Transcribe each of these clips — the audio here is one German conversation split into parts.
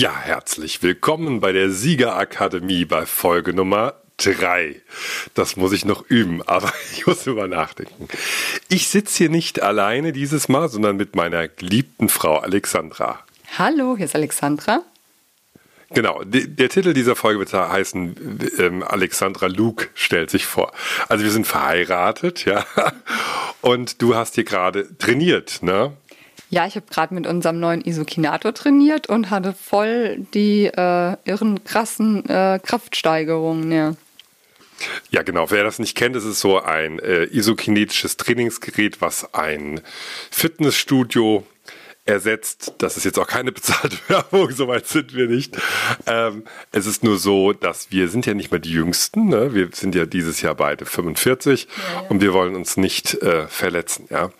Ja, herzlich willkommen bei der Siegerakademie bei Folge Nummer 3. Das muss ich noch üben, aber ich muss über nachdenken. Ich sitze hier nicht alleine dieses Mal, sondern mit meiner geliebten Frau Alexandra. Hallo, hier ist Alexandra. Genau, der Titel dieser Folge wird heißen ähm, Alexandra Luke stellt sich vor. Also wir sind verheiratet, ja. Und du hast hier gerade trainiert, ne? Ja, ich habe gerade mit unserem neuen Isokinator trainiert und hatte voll die äh, irren, krassen äh, Kraftsteigerungen. Ja. Ja, genau. Wer das nicht kennt, es ist so ein äh, isokinetisches Trainingsgerät, was ein Fitnessstudio ersetzt. Das ist jetzt auch keine bezahlte Werbung, soweit sind wir nicht. Ähm, es ist nur so, dass wir sind ja nicht mehr die Jüngsten. Ne? Wir sind ja dieses Jahr beide 45 ja, ja. und wir wollen uns nicht äh, verletzen. Ja?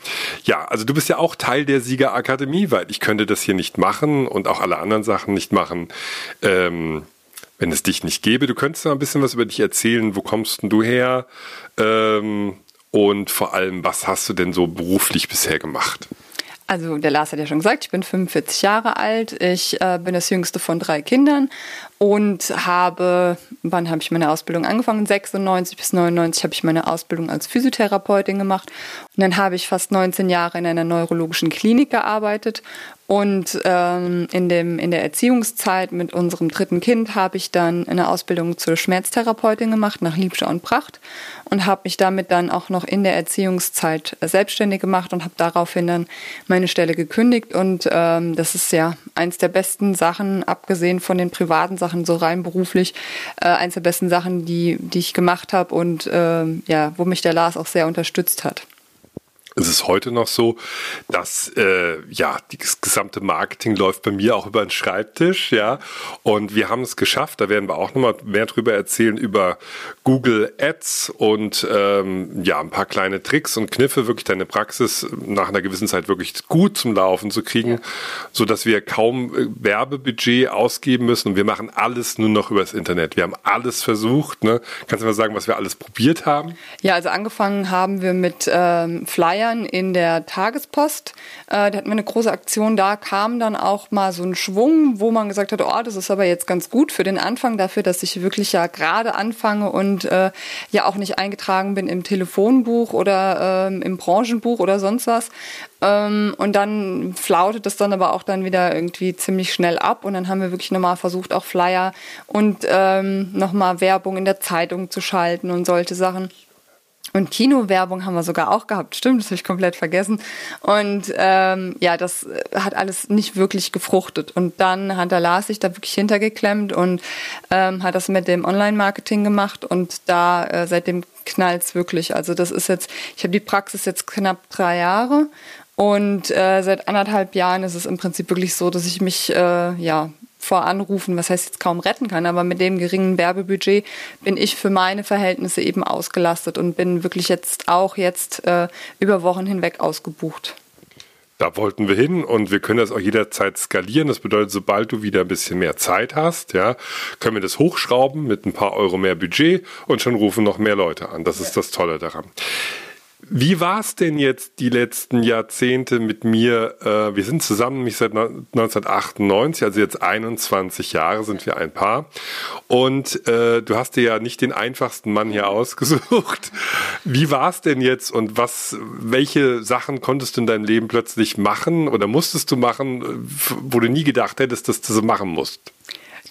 ja, also du bist ja auch Teil der Siegerakademie, weil ich könnte das hier nicht machen und auch alle anderen Sachen nicht machen. Ähm, wenn es dich nicht gäbe, du könntest mal ein bisschen was über dich erzählen. Wo kommst denn du her? Ähm, und vor allem, was hast du denn so beruflich bisher gemacht? Also der Lars hat ja schon gesagt, ich bin 45 Jahre alt, ich äh, bin das jüngste von drei Kindern und habe, wann habe ich meine Ausbildung angefangen? 96 bis 99 habe ich meine Ausbildung als Physiotherapeutin gemacht und dann habe ich fast 19 Jahre in einer neurologischen Klinik gearbeitet und ähm, in, dem, in der Erziehungszeit mit unserem dritten Kind habe ich dann eine Ausbildung zur Schmerztherapeutin gemacht nach Liebscher und Pracht und habe mich damit dann auch noch in der Erziehungszeit selbstständig gemacht und habe daraufhin dann meine Stelle gekündigt. Und ähm, das ist ja eins der besten Sachen, abgesehen von den privaten Sachen, so rein beruflich, äh, eins der besten Sachen, die, die ich gemacht habe und äh, ja, wo mich der Lars auch sehr unterstützt hat es ist heute noch so, dass äh, ja das gesamte Marketing läuft bei mir auch über den Schreibtisch, ja. Und wir haben es geschafft. Da werden wir auch nochmal mehr drüber erzählen über Google Ads und ähm, ja ein paar kleine Tricks und Kniffe, wirklich deine Praxis nach einer gewissen Zeit wirklich gut zum Laufen zu kriegen, so dass wir kaum äh, Werbebudget ausgeben müssen. Und wir machen alles nur noch übers Internet. Wir haben alles versucht. Ne? Kannst du mal sagen, was wir alles probiert haben? Ja, also angefangen haben wir mit ähm, Flyer Bayern in der Tagespost. Äh, da hatten wir eine große Aktion, da kam dann auch mal so ein Schwung, wo man gesagt hat, oh, das ist aber jetzt ganz gut für den Anfang, dafür, dass ich wirklich ja gerade anfange und äh, ja auch nicht eingetragen bin im Telefonbuch oder ähm, im Branchenbuch oder sonst was. Ähm, und dann flautet es dann aber auch dann wieder irgendwie ziemlich schnell ab. Und dann haben wir wirklich nochmal versucht, auch Flyer und ähm, nochmal Werbung in der Zeitung zu schalten und solche Sachen. Und Kinowerbung haben wir sogar auch gehabt. Stimmt, das habe ich komplett vergessen. Und ähm, ja, das hat alles nicht wirklich gefruchtet. Und dann hat der Lars sich da wirklich hintergeklemmt und ähm, hat das mit dem Online-Marketing gemacht. Und da äh, seitdem knallt's wirklich. Also das ist jetzt, ich habe die Praxis jetzt knapp drei Jahre. Und äh, seit anderthalb Jahren ist es im Prinzip wirklich so, dass ich mich äh, ja vor Anrufen, was heißt jetzt kaum retten kann, aber mit dem geringen Werbebudget bin ich für meine Verhältnisse eben ausgelastet und bin wirklich jetzt auch jetzt äh, über Wochen hinweg ausgebucht. Da wollten wir hin und wir können das auch jederzeit skalieren. Das bedeutet, sobald du wieder ein bisschen mehr Zeit hast, ja, können wir das hochschrauben mit ein paar Euro mehr Budget und schon rufen noch mehr Leute an. Das ist das Tolle daran. Wie war es denn jetzt die letzten Jahrzehnte mit mir? Äh, wir sind zusammen mich seit 1998, also jetzt 21 Jahre sind wir ein Paar. Und äh, du hast dir ja nicht den einfachsten Mann hier ausgesucht. Wie war es denn jetzt und was, welche Sachen konntest du in deinem Leben plötzlich machen oder musstest du machen, wo du nie gedacht hättest, dass du so machen musst?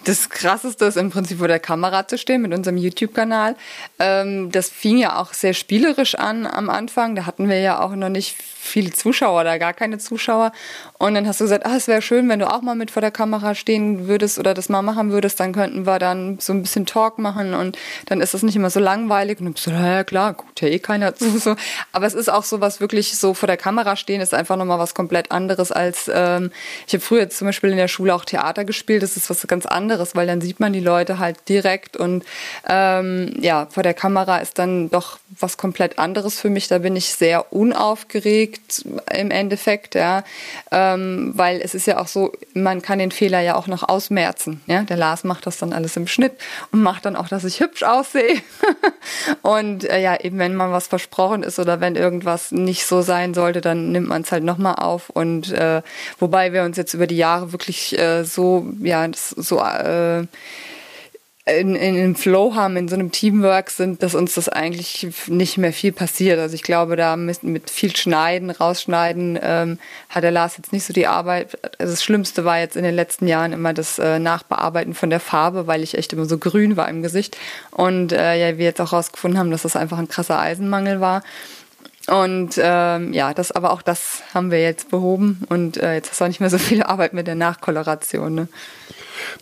Das Krasseste ist im Prinzip vor der Kamera zu stehen mit unserem YouTube-Kanal. Ähm, das fing ja auch sehr spielerisch an am Anfang. Da hatten wir ja auch noch nicht viele Zuschauer oder gar keine Zuschauer. Und dann hast du gesagt, ah, es wäre schön, wenn du auch mal mit vor der Kamera stehen würdest oder das mal machen würdest, dann könnten wir dann so ein bisschen Talk machen und dann ist das nicht immer so langweilig. Und du bist so, ja klar, guckt ja eh keiner zu. So. Aber es ist auch so was wirklich so vor der Kamera stehen, ist einfach nochmal was komplett anderes als, ähm, ich habe früher zum Beispiel in der Schule auch Theater gespielt, das ist was ganz anderes anderes, weil dann sieht man die Leute halt direkt und ähm, ja, vor der Kamera ist dann doch was komplett anderes für mich. Da bin ich sehr unaufgeregt im Endeffekt, ja, ähm, weil es ist ja auch so, man kann den Fehler ja auch noch ausmerzen. Ja? Der Lars macht das dann alles im Schnitt und macht dann auch, dass ich hübsch aussehe. und äh, ja, eben wenn man was versprochen ist oder wenn irgendwas nicht so sein sollte, dann nimmt man es halt nochmal auf. Und äh, wobei wir uns jetzt über die Jahre wirklich äh, so, ja, so äh, in, in, in Flow haben, in so einem Teamwork sind, dass uns das eigentlich nicht mehr viel passiert. Also ich glaube, da mit, mit viel Schneiden, Rausschneiden ähm, hat der Lars jetzt nicht so die Arbeit. Also das Schlimmste war jetzt in den letzten Jahren immer das äh, Nachbearbeiten von der Farbe, weil ich echt immer so grün war im Gesicht. Und äh, ja, wir jetzt auch rausgefunden haben, dass das einfach ein krasser Eisenmangel war. Und ähm, ja, das, aber auch das haben wir jetzt behoben und äh, jetzt hast du auch nicht mehr so viel Arbeit mit der Nachkoloration. Ne?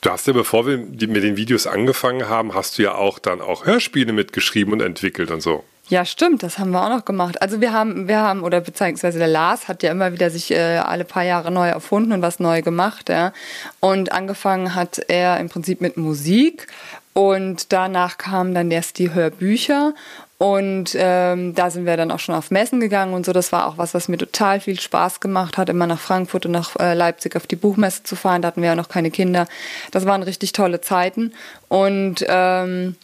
Du hast ja, bevor wir mit den Videos angefangen haben, hast du ja auch dann auch Hörspiele mitgeschrieben und entwickelt und so. Ja, stimmt, das haben wir auch noch gemacht. Also wir haben, wir haben, oder beziehungsweise der Lars hat ja immer wieder sich äh, alle paar Jahre neu erfunden und was neu gemacht, ja. Und angefangen hat er im Prinzip mit Musik und danach kamen dann erst die Hörbücher und ähm, da sind wir dann auch schon auf Messen gegangen und so. Das war auch was, was mir total viel Spaß gemacht hat, immer nach Frankfurt und nach äh, Leipzig auf die Buchmesse zu fahren. Da hatten wir ja noch keine Kinder. Das waren richtig tolle Zeiten. Und ähm,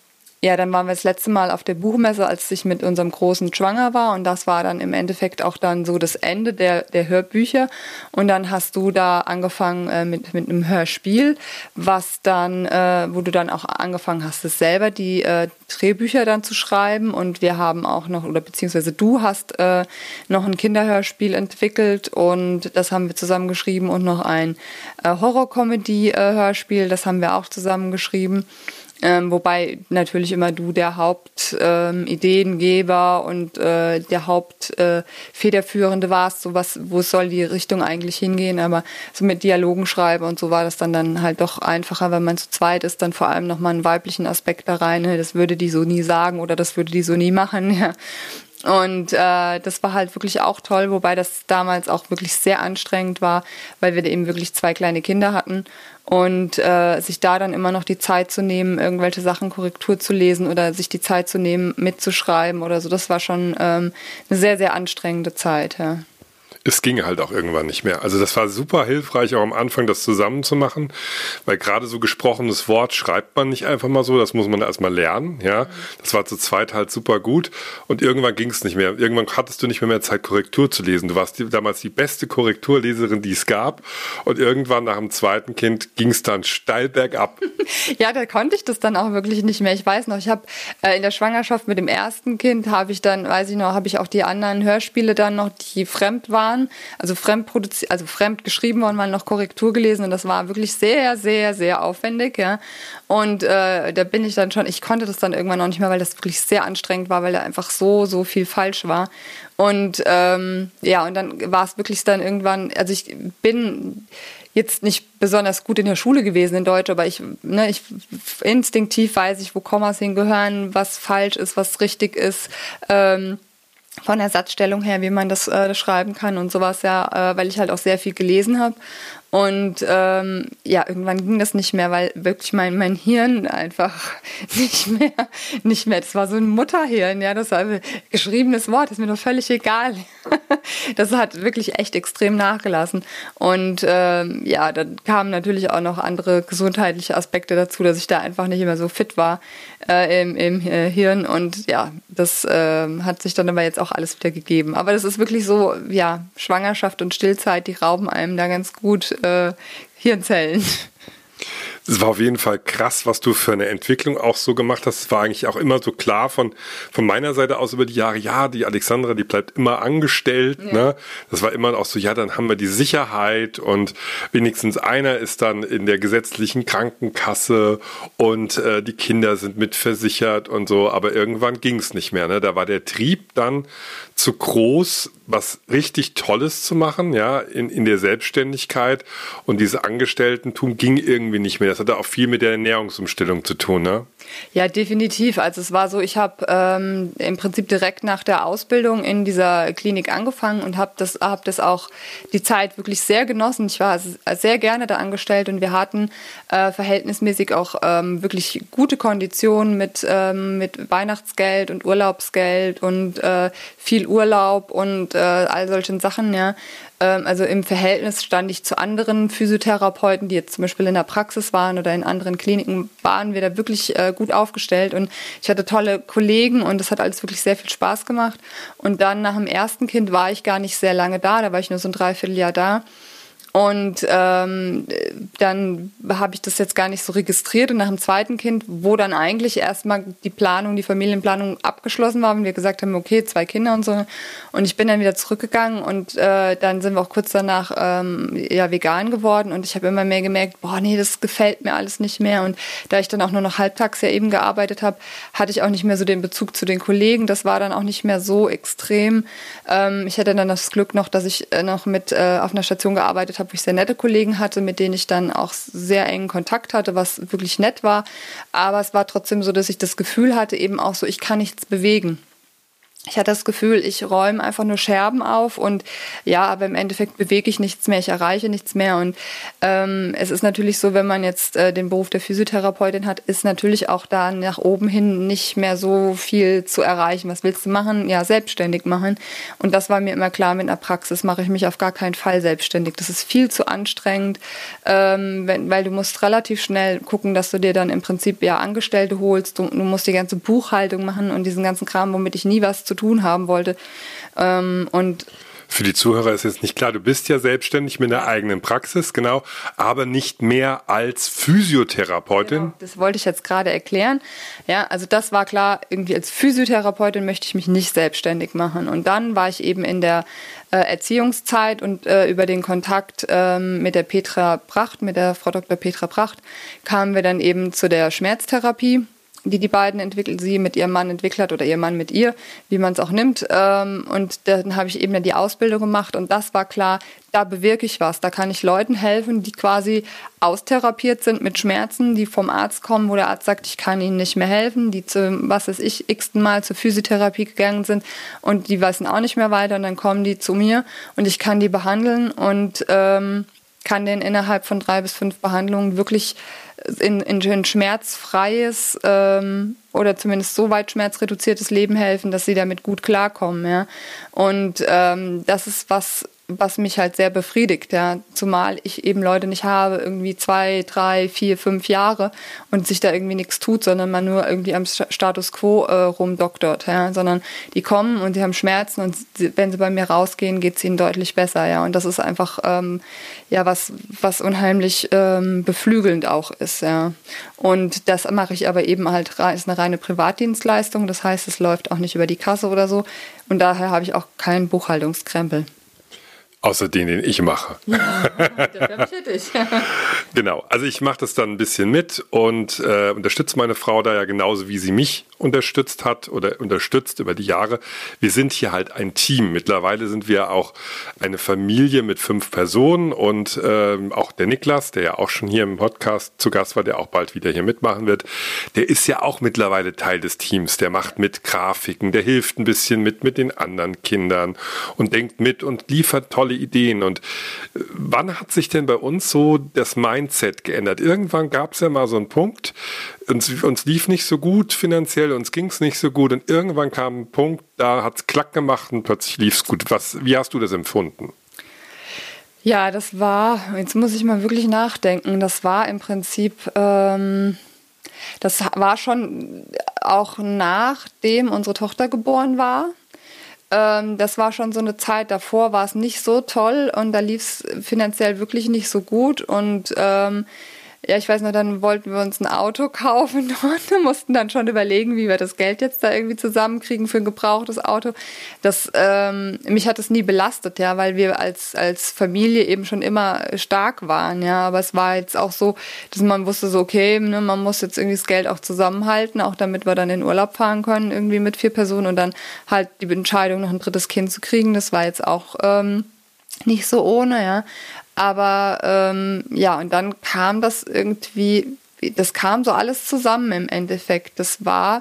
ja, dann waren wir das letzte Mal auf der Buchmesse, als ich mit unserem Großen schwanger war. Und das war dann im Endeffekt auch dann so das Ende der, der Hörbücher. Und dann hast du da angefangen äh, mit, mit einem Hörspiel, was dann, äh, wo du dann auch angefangen hast, es selber die äh, Drehbücher dann zu schreiben. Und wir haben auch noch, oder beziehungsweise du hast äh, noch ein Kinderhörspiel entwickelt und das haben wir zusammen geschrieben und noch ein äh, Horror-Comedy-Hörspiel, das haben wir auch zusammen geschrieben. Ähm, wobei natürlich immer du der Hauptideengeber ähm, und äh, der Hauptfederführende äh, warst, so was, wo soll die Richtung eigentlich hingehen. Aber so mit Dialogen schreiben und so war das dann, dann halt doch einfacher, wenn man zu zweit ist, dann vor allem nochmal einen weiblichen Aspekt da rein. Ne? Das würde die so nie sagen oder das würde die so nie machen. Ja. Und äh, das war halt wirklich auch toll, wobei das damals auch wirklich sehr anstrengend war, weil wir eben wirklich zwei kleine Kinder hatten und äh, sich da dann immer noch die Zeit zu nehmen, irgendwelche Sachen Korrektur zu lesen oder sich die Zeit zu nehmen, mitzuschreiben oder so, das war schon ähm, eine sehr, sehr anstrengende Zeit. Ja es ging halt auch irgendwann nicht mehr. Also das war super hilfreich, auch am Anfang das zusammen zu machen, weil gerade so gesprochenes Wort schreibt man nicht einfach mal so, das muss man erstmal lernen, ja. Das war zu zweit halt super gut und irgendwann ging es nicht mehr. Irgendwann hattest du nicht mehr, mehr Zeit, Korrektur zu lesen. Du warst die, damals die beste Korrekturleserin, die es gab und irgendwann nach dem zweiten Kind ging es dann steil bergab. ja, da konnte ich das dann auch wirklich nicht mehr. Ich weiß noch, ich habe äh, in der Schwangerschaft mit dem ersten Kind habe ich dann, weiß ich noch, habe ich auch die anderen Hörspiele dann noch, die fremd waren, waren, also fremd produziert, also fremd geschrieben worden, mal noch Korrektur gelesen und das war wirklich sehr, sehr, sehr aufwendig, ja. Und äh, da bin ich dann schon, ich konnte das dann irgendwann noch nicht mehr, weil das wirklich sehr anstrengend war, weil da einfach so, so viel falsch war. Und ähm, ja, und dann war es wirklich dann irgendwann, also ich bin jetzt nicht besonders gut in der Schule gewesen in Deutsch, aber ich, ne, ich instinktiv weiß ich, wo Kommas hingehören, was falsch ist, was richtig ist. Ähm, von der Satzstellung her, wie man das äh, schreiben kann und sowas, ja, äh, weil ich halt auch sehr viel gelesen habe und ähm, ja, irgendwann ging das nicht mehr, weil wirklich mein, mein Hirn einfach nicht mehr, nicht mehr. Das war so ein Mutterhirn, ja, das war ein geschriebenes Wort, ist mir doch völlig egal. das hat wirklich echt extrem nachgelassen. Und ähm, ja, dann kamen natürlich auch noch andere gesundheitliche Aspekte dazu, dass ich da einfach nicht mehr so fit war äh, im, im äh, Hirn. Und ja, das äh, hat sich dann aber jetzt auch alles wieder gegeben. Aber das ist wirklich so, ja, Schwangerschaft und Stillzeit, die rauben einem da ganz gut äh, Hirnzellen. Es war auf jeden Fall krass, was du für eine Entwicklung auch so gemacht hast. Es war eigentlich auch immer so klar von, von meiner Seite aus über die Jahre, ja, die Alexandra, die bleibt immer angestellt. Ja. Ne? Das war immer auch so, ja, dann haben wir die Sicherheit und wenigstens einer ist dann in der gesetzlichen Krankenkasse und äh, die Kinder sind mitversichert und so. Aber irgendwann ging es nicht mehr. Ne? Da war der Trieb dann zu groß, was richtig Tolles zu machen, ja, in, in der Selbstständigkeit. Und diese Angestellten-Tum ging irgendwie nicht mehr. Das hatte auch viel mit der Ernährungsumstellung zu tun, ne? Ja, definitiv. Also es war so, ich habe ähm, im Prinzip direkt nach der Ausbildung in dieser Klinik angefangen und habe das, hab das auch die Zeit wirklich sehr genossen. Ich war sehr gerne da angestellt und wir hatten äh, verhältnismäßig auch ähm, wirklich gute Konditionen mit, ähm, mit Weihnachtsgeld und Urlaubsgeld und äh, viel Urlaub und äh, all solchen Sachen, ja. Ähm, also im Verhältnis stand ich zu anderen Physiotherapeuten, die jetzt zum Beispiel in der Praxis waren oder in anderen Kliniken, waren wir da wirklich äh, gut aufgestellt und ich hatte tolle Kollegen und es hat alles wirklich sehr viel Spaß gemacht. Und dann nach dem ersten Kind war ich gar nicht sehr lange da, da war ich nur so ein Dreivierteljahr da. Und ähm, dann habe ich das jetzt gar nicht so registriert. Und nach dem zweiten Kind, wo dann eigentlich erstmal die Planung, die Familienplanung abgeschlossen war und wir gesagt haben, okay, zwei Kinder und so. Und ich bin dann wieder zurückgegangen und äh, dann sind wir auch kurz danach ähm, ja vegan geworden. Und ich habe immer mehr gemerkt, boah, nee, das gefällt mir alles nicht mehr. Und da ich dann auch nur noch halbtags ja eben gearbeitet habe, hatte ich auch nicht mehr so den Bezug zu den Kollegen. Das war dann auch nicht mehr so extrem. Ähm, ich hatte dann das Glück noch, dass ich äh, noch mit äh, auf einer Station gearbeitet habe habe, wo ich sehr nette Kollegen hatte, mit denen ich dann auch sehr engen Kontakt hatte, was wirklich nett war. Aber es war trotzdem so, dass ich das Gefühl hatte, eben auch so, ich kann nichts bewegen ich hatte das Gefühl, ich räume einfach nur Scherben auf und ja, aber im Endeffekt bewege ich nichts mehr, ich erreiche nichts mehr. Und ähm, es ist natürlich so, wenn man jetzt äh, den Beruf der Physiotherapeutin hat, ist natürlich auch da nach oben hin nicht mehr so viel zu erreichen. Was willst du machen? Ja, selbstständig machen. Und das war mir immer klar, mit einer Praxis mache ich mich auf gar keinen Fall selbstständig. Das ist viel zu anstrengend, ähm, wenn, weil du musst relativ schnell gucken, dass du dir dann im Prinzip ja Angestellte holst. Du, du musst die ganze Buchhaltung machen und diesen ganzen Kram, womit ich nie was zu zu tun haben wollte. Ähm, und für die Zuhörer ist jetzt nicht klar, du bist ja selbstständig mit einer eigenen Praxis, genau, aber nicht mehr als Physiotherapeutin. Genau, das wollte ich jetzt gerade erklären. Ja, also das war klar, irgendwie als Physiotherapeutin möchte ich mich nicht selbstständig machen. Und dann war ich eben in der äh, Erziehungszeit und äh, über den Kontakt ähm, mit der Petra Pracht, mit der Frau Dr. Petra Pracht, kamen wir dann eben zu der Schmerztherapie die die beiden entwickelt, sie mit ihrem Mann entwickelt hat oder ihr Mann mit ihr, wie man es auch nimmt. Ähm, und dann habe ich eben dann die Ausbildung gemacht und das war klar, da bewirke ich was. Da kann ich Leuten helfen, die quasi austherapiert sind mit Schmerzen, die vom Arzt kommen, wo der Arzt sagt, ich kann ihnen nicht mehr helfen, die zu, was weiß ich, x-ten Mal zur Physiotherapie gegangen sind und die wissen auch nicht mehr weiter und dann kommen die zu mir und ich kann die behandeln und ähm, kann denen innerhalb von drei bis fünf Behandlungen wirklich in, in ein schmerzfreies ähm, oder zumindest so weit schmerzreduziertes Leben helfen, dass sie damit gut klarkommen. Ja? Und ähm, das ist was, was mich halt sehr befriedigt, ja. Zumal ich eben Leute nicht habe, irgendwie zwei, drei, vier, fünf Jahre und sich da irgendwie nichts tut, sondern man nur irgendwie am Status quo äh, rumdoktort, ja. Sondern die kommen und sie haben Schmerzen und wenn sie bei mir rausgehen, geht es ihnen deutlich besser, ja. Und das ist einfach ähm, ja was, was unheimlich ähm, beflügelnd auch ist, ja. Und das mache ich aber eben halt, ist eine reine Privatdienstleistung. Das heißt, es läuft auch nicht über die Kasse oder so. Und daher habe ich auch keinen Buchhaltungskrempel. Außer den, den ich mache. Ja, ich genau, also ich mache das dann ein bisschen mit und äh, unterstütze meine Frau da ja genauso, wie sie mich unterstützt hat oder unterstützt über die Jahre. Wir sind hier halt ein Team. Mittlerweile sind wir auch eine Familie mit fünf Personen und ähm, auch der Niklas, der ja auch schon hier im Podcast zu Gast war, der auch bald wieder hier mitmachen wird, der ist ja auch mittlerweile Teil des Teams. Der macht mit Grafiken, der hilft ein bisschen mit mit den anderen Kindern und denkt mit und liefert tolle Ideen. Und äh, wann hat sich denn bei uns so das Mindset geändert? Irgendwann gab es ja mal so einen Punkt, uns, uns lief nicht so gut finanziell, uns ging es nicht so gut und irgendwann kam ein Punkt, da hat es klack gemacht und plötzlich lief es gut. Was, wie hast du das empfunden? Ja, das war, jetzt muss ich mal wirklich nachdenken, das war im Prinzip, ähm, das war schon auch nachdem unsere Tochter geboren war. Ähm, das war schon so eine Zeit davor, war es nicht so toll und da lief es finanziell wirklich nicht so gut. Und ähm, ja, ich weiß noch, dann wollten wir uns ein Auto kaufen und mussten dann schon überlegen, wie wir das Geld jetzt da irgendwie zusammenkriegen für ein gebrauchtes Auto. Das, ähm, mich hat es nie belastet, ja, weil wir als, als Familie eben schon immer stark waren, ja. Aber es war jetzt auch so, dass man wusste so, okay, ne, man muss jetzt irgendwie das Geld auch zusammenhalten, auch damit wir dann in Urlaub fahren können, irgendwie mit vier Personen und dann halt die Entscheidung, noch ein drittes Kind zu kriegen, das war jetzt auch ähm, nicht so ohne, ja. Aber ähm, ja, und dann kam das irgendwie, das kam so alles zusammen im Endeffekt. Das war,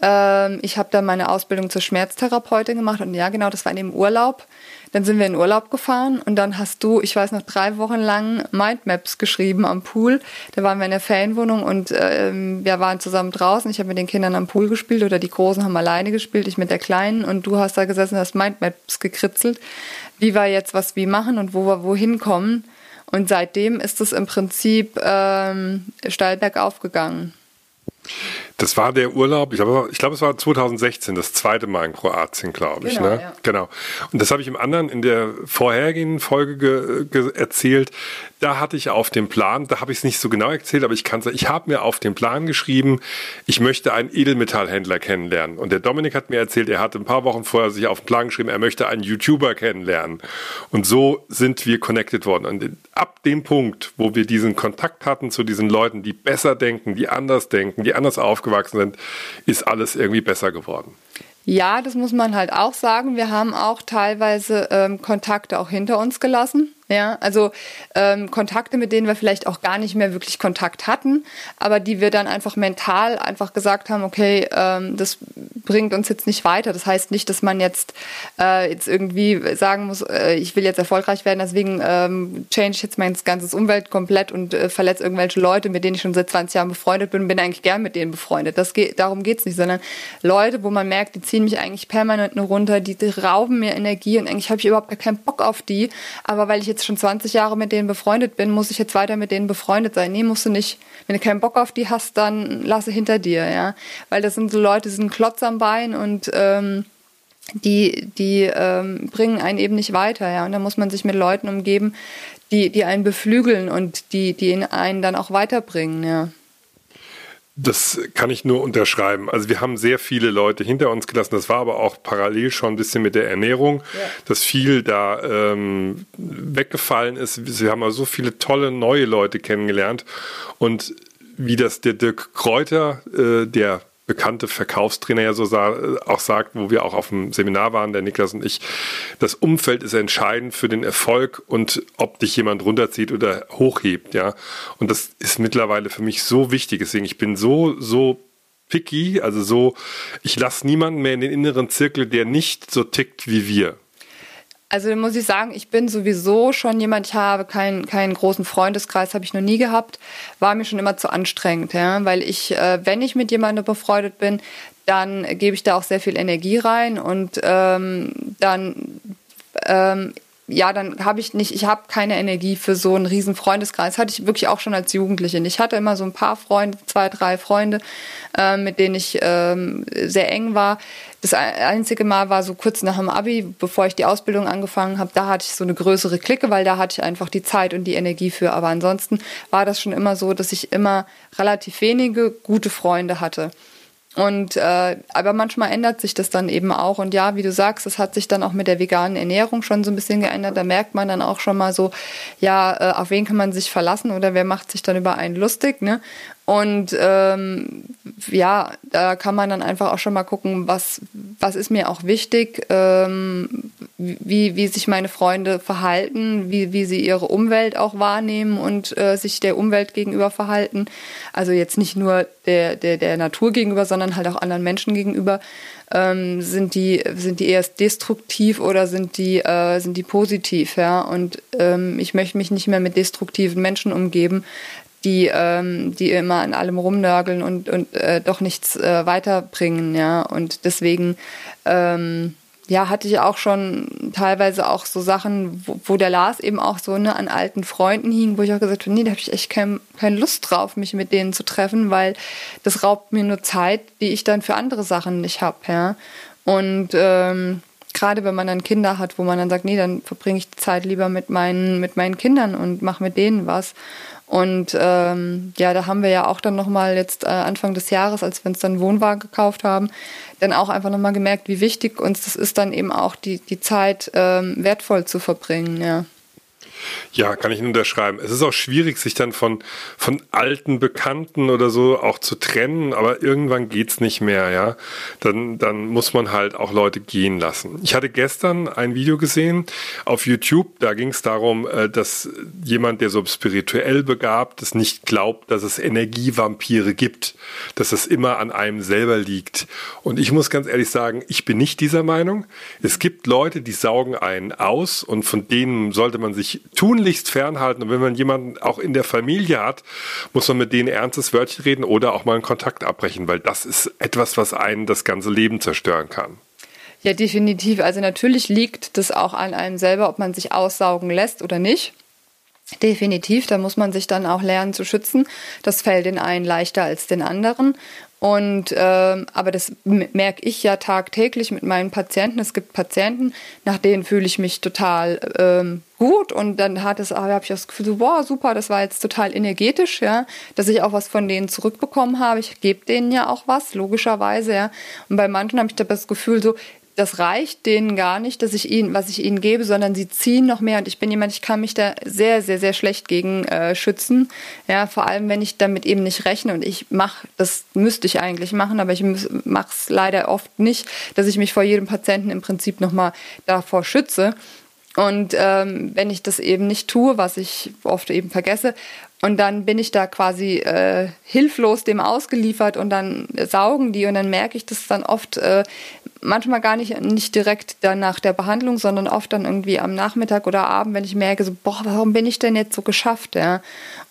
ähm, ich habe dann meine Ausbildung zur Schmerztherapeutin gemacht und ja, genau, das war in dem Urlaub. Dann sind wir in Urlaub gefahren und dann hast du, ich weiß noch, drei Wochen lang Mindmaps geschrieben am Pool. Da waren wir in der Ferienwohnung und ähm, wir waren zusammen draußen. Ich habe mit den Kindern am Pool gespielt oder die Großen haben alleine gespielt, ich mit der Kleinen und du hast da gesessen und hast Mindmaps gekritzelt wie wir jetzt was wie machen und wo wir wohin kommen. Und seitdem ist es im Prinzip ähm, steil bergauf gegangen. Das war der Urlaub, ich glaube, ich glaube, es war 2016, das zweite Mal in Kroatien, glaube ich. Genau, ne? ja. genau. Und das habe ich im anderen in der vorhergehenden Folge erzählt. Da hatte ich auf dem Plan, da habe ich es nicht so genau erzählt, aber ich kann sagen, ich habe mir auf den Plan geschrieben, ich möchte einen Edelmetallhändler kennenlernen. Und der Dominik hat mir erzählt, er hatte ein paar Wochen vorher sich auf den Plan geschrieben, er möchte einen YouTuber kennenlernen. Und so sind wir connected worden. Und ab dem Punkt, wo wir diesen Kontakt hatten zu diesen Leuten, die besser denken, die anders denken, die anders aufgewachsen sind, ist alles irgendwie besser geworden. Ja, das muss man halt auch sagen. Wir haben auch teilweise ähm, Kontakte auch hinter uns gelassen. Ja, also ähm, Kontakte, mit denen wir vielleicht auch gar nicht mehr wirklich Kontakt hatten, aber die wir dann einfach mental einfach gesagt haben, okay, ähm, das bringt uns jetzt nicht weiter. Das heißt nicht, dass man jetzt äh, jetzt irgendwie sagen muss, äh, ich will jetzt erfolgreich werden, deswegen ähm, change ich jetzt mein ganzes Umwelt komplett und äh, verletze irgendwelche Leute, mit denen ich schon seit 20 Jahren befreundet bin und bin eigentlich gern mit denen befreundet. Das geht, darum geht's nicht, sondern Leute, wo man merkt, die ziehen mich eigentlich permanent nur runter, die, die rauben mir Energie und eigentlich habe ich überhaupt gar keinen Bock auf die, aber weil ich jetzt jetzt schon 20 Jahre mit denen befreundet bin, muss ich jetzt weiter mit denen befreundet sein. Nee, musst du nicht. Wenn du keinen Bock auf die hast, dann lasse hinter dir, ja. Weil das sind so Leute, die sind Klotz am Bein und ähm, die, die ähm, bringen einen eben nicht weiter, ja. Und da muss man sich mit Leuten umgeben, die, die einen beflügeln und die, die einen dann auch weiterbringen, ja. Das kann ich nur unterschreiben. Also wir haben sehr viele Leute hinter uns gelassen. Das war aber auch parallel schon ein bisschen mit der Ernährung, ja. dass viel da ähm, weggefallen ist. Wir haben also so viele tolle neue Leute kennengelernt. Und wie das der Dirk Kräuter, äh, der bekannte Verkaufstrainer ja so sa auch sagt, wo wir auch auf dem Seminar waren, der Niklas und ich, das Umfeld ist entscheidend für den Erfolg und ob dich jemand runterzieht oder hochhebt, ja. Und das ist mittlerweile für mich so wichtig. Deswegen, ich bin so, so picky, also so, ich lasse niemanden mehr in den inneren Zirkel, der nicht so tickt wie wir. Also muss ich sagen, ich bin sowieso schon jemand, ich habe keinen, keinen großen Freundeskreis, habe ich noch nie gehabt, war mir schon immer zu anstrengend, ja? weil ich, äh, wenn ich mit jemandem befreundet bin, dann gebe ich da auch sehr viel Energie rein und ähm, dann ähm, ja, dann habe ich nicht, ich habe keine Energie für so einen riesen Freundeskreis. Hatte ich wirklich auch schon als Jugendliche. Ich hatte immer so ein paar Freunde, zwei, drei Freunde, äh, mit denen ich ähm, sehr eng war. Das einzige Mal war so kurz nach dem Abi, bevor ich die Ausbildung angefangen habe. Da hatte ich so eine größere Clique, weil da hatte ich einfach die Zeit und die Energie für. Aber ansonsten war das schon immer so, dass ich immer relativ wenige gute Freunde hatte. Und äh, aber manchmal ändert sich das dann eben auch. Und ja, wie du sagst, es hat sich dann auch mit der veganen Ernährung schon so ein bisschen geändert. Da merkt man dann auch schon mal so, ja, äh, auf wen kann man sich verlassen oder wer macht sich dann über einen lustig, ne? Und ähm, ja, da kann man dann einfach auch schon mal gucken, was, was ist mir auch wichtig, ähm, wie, wie sich meine Freunde verhalten, wie, wie sie ihre Umwelt auch wahrnehmen und äh, sich der Umwelt gegenüber verhalten. Also jetzt nicht nur der, der, der Natur gegenüber, sondern halt auch anderen Menschen gegenüber. Ähm, sind die sind die eher destruktiv oder sind die äh, sind die positiv ja und ähm, ich möchte mich nicht mehr mit destruktiven Menschen umgeben die, ähm, die immer an allem rumnörgeln und, und äh, doch nichts äh, weiterbringen, ja. Und deswegen, ähm, ja, hatte ich auch schon teilweise auch so Sachen, wo, wo der Lars eben auch so ne, an alten Freunden hing, wo ich auch gesagt habe, nee, da habe ich echt kein, keine Lust drauf, mich mit denen zu treffen, weil das raubt mir nur Zeit, die ich dann für andere Sachen nicht habe, ja. Und ähm, gerade wenn man dann Kinder hat, wo man dann sagt, nee, dann verbringe ich die Zeit lieber mit meinen, mit meinen Kindern und mache mit denen was. Und ähm, ja, da haben wir ja auch dann nochmal jetzt äh, Anfang des Jahres, als wir uns dann Wohnwagen gekauft haben, dann auch einfach nochmal gemerkt, wie wichtig uns das ist, dann eben auch die, die Zeit ähm, wertvoll zu verbringen, ja. Ja, kann ich unterschreiben. Es ist auch schwierig, sich dann von, von alten Bekannten oder so auch zu trennen, aber irgendwann geht's nicht mehr, ja. Dann, dann muss man halt auch Leute gehen lassen. Ich hatte gestern ein Video gesehen auf YouTube, da ging es darum, äh, dass jemand, der so spirituell begabt ist, nicht glaubt, dass es Energievampire gibt, dass es immer an einem selber liegt. Und ich muss ganz ehrlich sagen, ich bin nicht dieser Meinung. Es gibt Leute, die saugen einen aus und von denen sollte man sich tunlichst fernhalten. Und wenn man jemanden auch in der Familie hat, muss man mit denen ernstes Wörtchen reden oder auch mal einen Kontakt abbrechen, weil das ist etwas, was einen das ganze Leben zerstören kann. Ja, definitiv. Also natürlich liegt das auch an einem selber, ob man sich aussaugen lässt oder nicht. Definitiv, da muss man sich dann auch lernen zu schützen. Das fällt den einen leichter als den anderen. Und ähm, aber das merke ich ja tagtäglich mit meinen Patienten. Es gibt Patienten, nach denen fühle ich mich total ähm, gut und dann hat es, habe ich das Gefühl, so, boah, super, das war jetzt total energetisch, ja, dass ich auch was von denen zurückbekommen habe. Ich gebe denen ja auch was, logischerweise, ja. Und bei manchen habe ich das Gefühl, so, das reicht denen gar nicht, dass ich ihnen, was ich ihnen gebe, sondern sie ziehen noch mehr. Und ich bin jemand, ich kann mich da sehr, sehr, sehr schlecht gegen äh, schützen. Ja, vor allem, wenn ich damit eben nicht rechne. Und ich mache, das müsste ich eigentlich machen, aber ich mache es leider oft nicht, dass ich mich vor jedem Patienten im Prinzip nochmal davor schütze. Und ähm, wenn ich das eben nicht tue, was ich oft eben vergesse, und dann bin ich da quasi äh, hilflos dem ausgeliefert und dann saugen die und dann merke ich das dann oft äh, manchmal gar nicht, nicht direkt dann nach der Behandlung, sondern oft dann irgendwie am Nachmittag oder Abend, wenn ich merke, so, boah, warum bin ich denn jetzt so geschafft? Ja?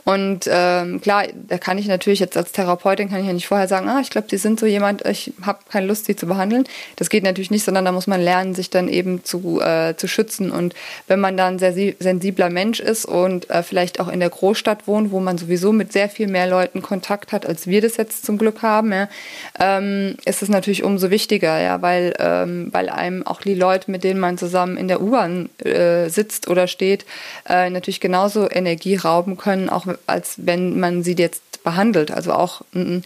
Und ähm, klar, da kann ich natürlich jetzt als Therapeutin kann ich ja nicht vorher sagen, ah, ich glaube, Sie sind so jemand, ich habe keine Lust, Sie zu behandeln. Das geht natürlich nicht, sondern da muss man lernen, sich dann eben zu, äh, zu schützen. Und wenn man dann sehr sensibler Mensch ist und äh, vielleicht auch in der Großstadt wohnt, wo man sowieso mit sehr viel mehr Leuten Kontakt hat, als wir das jetzt zum Glück haben, ja, ähm, ist es natürlich umso wichtiger, ja, weil, ähm, weil einem auch die Leute, mit denen man zusammen in der U-Bahn äh, sitzt oder steht, äh, natürlich genauso Energie rauben können, auch als wenn man sie jetzt behandelt. Also auch ein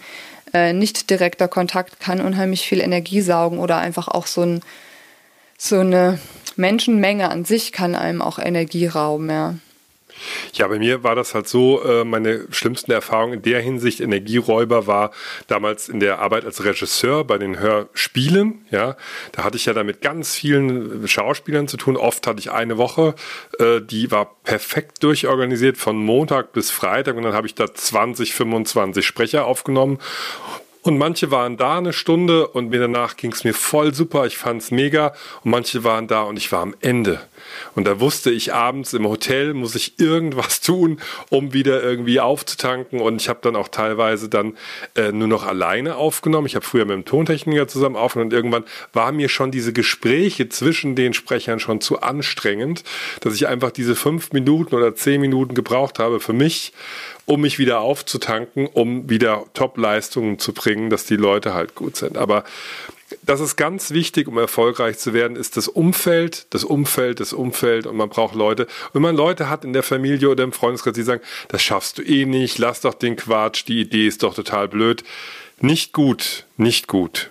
äh, nicht direkter Kontakt kann unheimlich viel Energie saugen oder einfach auch so, ein, so eine Menschenmenge an sich kann einem auch Energie rauben, ja. Ja, bei mir war das halt so, äh, meine schlimmsten Erfahrungen in der Hinsicht Energieräuber war damals in der Arbeit als Regisseur bei den Hörspielen. Ja, da hatte ich ja damit ganz vielen Schauspielern zu tun. Oft hatte ich eine Woche, äh, die war perfekt durchorganisiert von Montag bis Freitag und dann habe ich da 20, 25 Sprecher aufgenommen und manche waren da eine Stunde und mir danach ging es mir voll super, ich fand es mega. Und manche waren da und ich war am Ende. Und da wusste ich abends im Hotel, muss ich irgendwas tun, um wieder irgendwie aufzutanken. Und ich habe dann auch teilweise dann äh, nur noch alleine aufgenommen. Ich habe früher mit dem Tontechniker zusammen aufgenommen und irgendwann war mir schon diese Gespräche zwischen den Sprechern schon zu anstrengend, dass ich einfach diese fünf Minuten oder zehn Minuten gebraucht habe für mich, um mich wieder aufzutanken, um wieder Top-Leistungen zu bringen, dass die Leute halt gut sind. Aber das ist ganz wichtig, um erfolgreich zu werden, ist das Umfeld, das Umfeld, das Umfeld und man braucht Leute. Wenn man Leute hat in der Familie oder im Freundeskreis, die sagen, das schaffst du eh nicht, lass doch den Quatsch, die Idee ist doch total blöd. Nicht gut, nicht gut.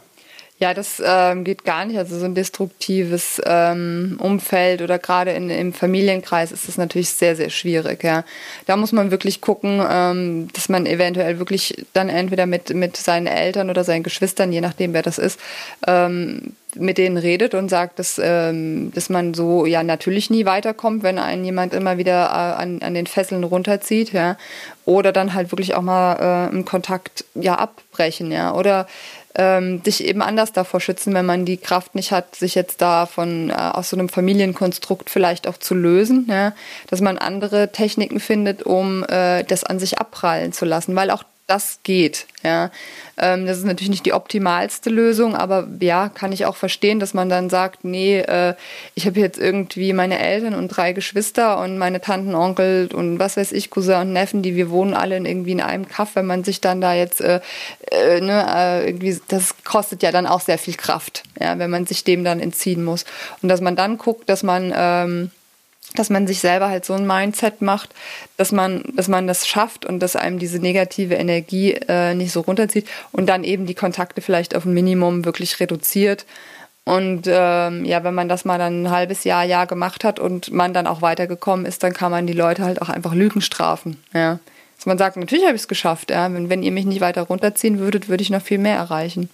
Ja, das ähm, geht gar nicht. Also so ein destruktives ähm, Umfeld oder gerade im Familienkreis ist das natürlich sehr, sehr schwierig. Ja. Da muss man wirklich gucken, ähm, dass man eventuell wirklich dann entweder mit, mit seinen Eltern oder seinen Geschwistern, je nachdem wer das ist, ähm, mit denen redet und sagt, dass, ähm, dass man so ja natürlich nie weiterkommt, wenn einen jemand immer wieder äh, an, an den Fesseln runterzieht, ja. Oder dann halt wirklich auch mal äh, einen Kontakt ja abbrechen, ja. Oder ähm, sich eben anders davor schützen, wenn man die Kraft nicht hat, sich jetzt da von äh, aus so einem Familienkonstrukt vielleicht auch zu lösen, ja? dass man andere Techniken findet, um äh, das an sich abprallen zu lassen, weil auch das geht. Ja, ähm, das ist natürlich nicht die optimalste Lösung, aber ja, kann ich auch verstehen, dass man dann sagt, nee, äh, ich habe jetzt irgendwie meine Eltern und drei Geschwister und meine Tanten, Onkel und was weiß ich, Cousin und Neffen, die wir wohnen alle in irgendwie in einem Kaff. Wenn man sich dann da jetzt äh, äh, ne, äh, irgendwie, das kostet ja dann auch sehr viel Kraft, ja, wenn man sich dem dann entziehen muss und dass man dann guckt, dass man ähm, dass man sich selber halt so ein Mindset macht, dass man, dass man das schafft und dass einem diese negative Energie äh, nicht so runterzieht und dann eben die Kontakte vielleicht auf ein Minimum wirklich reduziert. Und ähm, ja, wenn man das mal dann ein halbes Jahr, Jahr gemacht hat und man dann auch weitergekommen ist, dann kann man die Leute halt auch einfach Lügen strafen. Ja. Dass man sagt, natürlich habe ich es geschafft. Ja. Wenn, wenn ihr mich nicht weiter runterziehen würdet, würde ich noch viel mehr erreichen.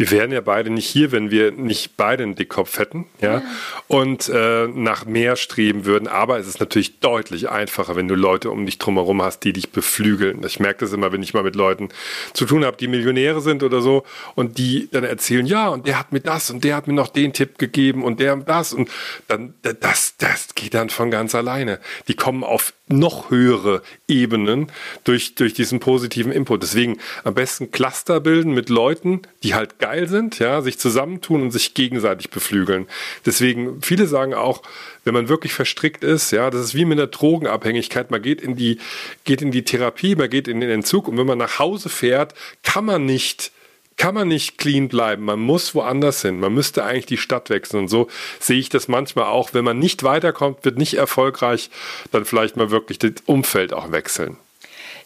Wir wären ja beide nicht hier, wenn wir nicht beide einen Dickkopf hätten, ja, ja. und äh, nach mehr streben würden. Aber es ist natürlich deutlich einfacher, wenn du Leute um dich drumherum hast, die dich beflügeln. Ich merke das immer, wenn ich mal mit Leuten zu tun habe, die Millionäre sind oder so, und die dann erzählen, ja, und der hat mir das und der hat mir noch den Tipp gegeben und der das und dann das, das geht dann von ganz alleine. Die kommen auf noch höhere Ebenen durch, durch diesen positiven Input. Deswegen am besten Cluster bilden mit Leuten, die halt geil sind, ja, sich zusammentun und sich gegenseitig beflügeln. Deswegen, viele sagen auch, wenn man wirklich verstrickt ist, ja, das ist wie mit einer Drogenabhängigkeit. Man geht in die, geht in die Therapie, man geht in den Entzug und wenn man nach Hause fährt, kann man nicht kann man nicht clean bleiben. Man muss woanders hin. Man müsste eigentlich die Stadt wechseln. Und so sehe ich das manchmal auch. Wenn man nicht weiterkommt, wird nicht erfolgreich, dann vielleicht mal wirklich das Umfeld auch wechseln.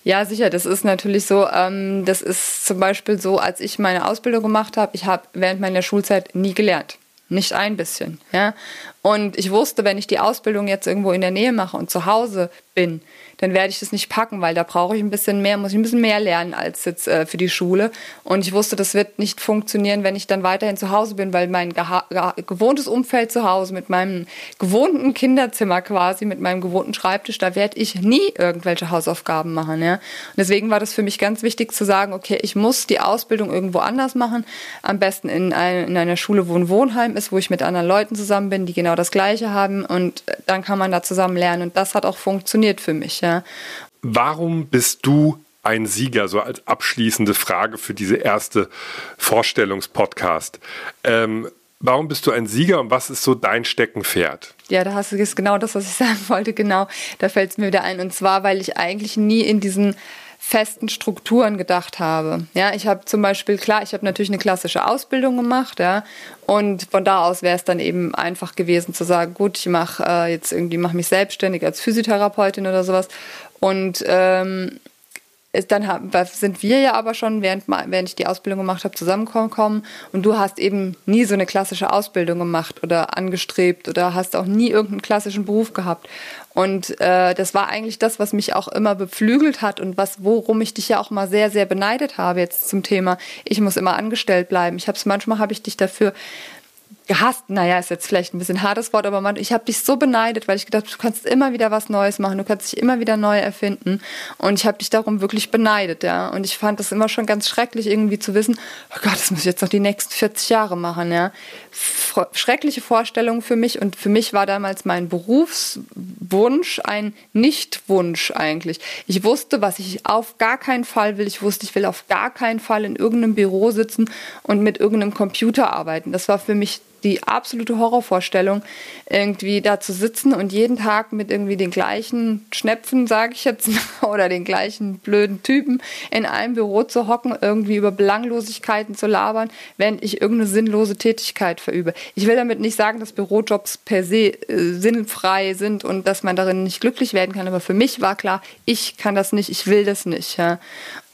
Ja, sicher, das ist natürlich so. Ähm, das ist zum Beispiel so, als ich meine Ausbildung gemacht habe, ich habe während meiner Schulzeit nie gelernt. Nicht ein bisschen. Ja? Und ich wusste, wenn ich die Ausbildung jetzt irgendwo in der Nähe mache und zu Hause bin, dann werde ich das nicht packen, weil da brauche ich ein bisschen mehr, muss ich ein bisschen mehr lernen als jetzt äh, für die Schule. Und ich wusste, das wird nicht funktionieren, wenn ich dann weiterhin zu Hause bin, weil mein gewohntes Umfeld zu Hause mit meinem gewohnten Kinderzimmer quasi, mit meinem gewohnten Schreibtisch, da werde ich nie irgendwelche Hausaufgaben machen. Ja? Und deswegen war das für mich ganz wichtig zu sagen, okay, ich muss die Ausbildung irgendwo anders machen, am besten in, ein, in einer Schule, wo ein Wohnheim ist, wo ich mit anderen Leuten zusammen bin, die genau das Gleiche haben und dann kann man da zusammen lernen. Und das hat auch funktioniert für mich. Ja? Warum bist du ein Sieger, so als abschließende Frage für diese erste Vorstellungspodcast. Ähm, warum bist du ein Sieger und was ist so dein Steckenpferd? Ja, da hast du jetzt genau das, was ich sagen wollte, genau. Da fällt es mir wieder ein. Und zwar, weil ich eigentlich nie in diesen festen Strukturen gedacht habe. Ja, ich habe zum Beispiel, klar, ich habe natürlich eine klassische Ausbildung gemacht, ja, und von da aus wäre es dann eben einfach gewesen zu sagen, gut, ich mache äh, jetzt irgendwie, mache mich selbstständig als Physiotherapeutin oder sowas und ähm, dann sind wir ja aber schon, während, während ich die Ausbildung gemacht habe, zusammengekommen und du hast eben nie so eine klassische Ausbildung gemacht oder angestrebt oder hast auch nie irgendeinen klassischen Beruf gehabt. Und äh, das war eigentlich das, was mich auch immer beflügelt hat und was, worum ich dich ja auch mal sehr, sehr beneidet habe jetzt zum Thema, ich muss immer angestellt bleiben. Ich habe es manchmal habe ich dich dafür gehasst, naja, ist jetzt vielleicht ein bisschen hartes Wort, aber man, ich habe dich so beneidet, weil ich gedacht, du kannst immer wieder was Neues machen, du kannst dich immer wieder neu erfinden und ich habe dich darum wirklich beneidet, ja. Und ich fand das immer schon ganz schrecklich irgendwie zu wissen, oh Gott, das muss ich jetzt noch die nächsten 40 Jahre machen, ja. Schreckliche Vorstellung für mich und für mich war damals mein Berufswunsch ein Nichtwunsch eigentlich. Ich wusste, was ich auf gar keinen Fall will. Ich wusste, ich will auf gar keinen Fall in irgendeinem Büro sitzen und mit irgendeinem Computer arbeiten. Das war für mich die absolute Horrorvorstellung, irgendwie da zu sitzen und jeden Tag mit irgendwie den gleichen Schnepfen, sage ich jetzt, oder den gleichen blöden Typen in einem Büro zu hocken, irgendwie über Belanglosigkeiten zu labern, während ich irgendeine sinnlose Tätigkeit verübe. Ich will damit nicht sagen, dass Bürojobs per se äh, sinnfrei sind und dass man darin nicht glücklich werden kann, aber für mich war klar, ich kann das nicht, ich will das nicht. Ja.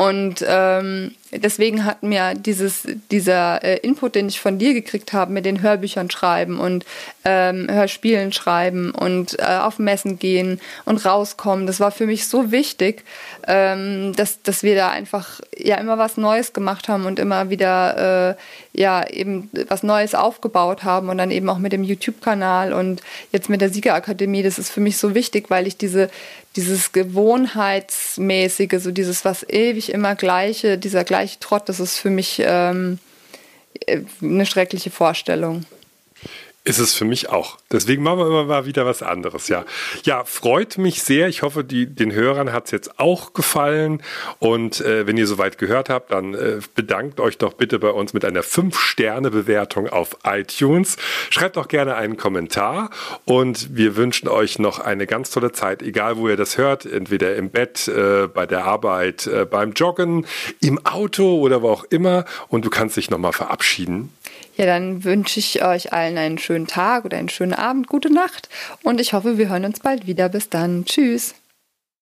Und ähm, deswegen hat mir dieses, dieser äh, Input, den ich von dir gekriegt habe, mit den Hörbüchern schreiben und ähm, Hörspielen schreiben und äh, auf Messen gehen und rauskommen, das war für mich so wichtig, ähm, dass, dass wir da einfach ja immer was Neues gemacht haben und immer wieder äh, ja eben was Neues aufgebaut haben und dann eben auch mit dem YouTube-Kanal und jetzt mit der Siegerakademie, das ist für mich so wichtig, weil ich diese dieses Gewohnheitsmäßige, so dieses was ewig immer gleiche, dieser gleiche Trott, das ist für mich ähm, äh, eine schreckliche Vorstellung. Ist es für mich auch. Deswegen machen wir immer mal wieder was anderes, ja. Ja, freut mich sehr. Ich hoffe, die, den Hörern hat es jetzt auch gefallen. Und äh, wenn ihr soweit gehört habt, dann äh, bedankt euch doch bitte bei uns mit einer 5-Sterne-Bewertung auf iTunes. Schreibt doch gerne einen Kommentar und wir wünschen euch noch eine ganz tolle Zeit, egal wo ihr das hört, entweder im Bett, äh, bei der Arbeit, äh, beim Joggen, im Auto oder wo auch immer. Und du kannst dich nochmal verabschieden. Ja, dann wünsche ich euch allen einen schönen Tag oder einen schönen Abend, gute Nacht und ich hoffe, wir hören uns bald wieder. Bis dann. Tschüss.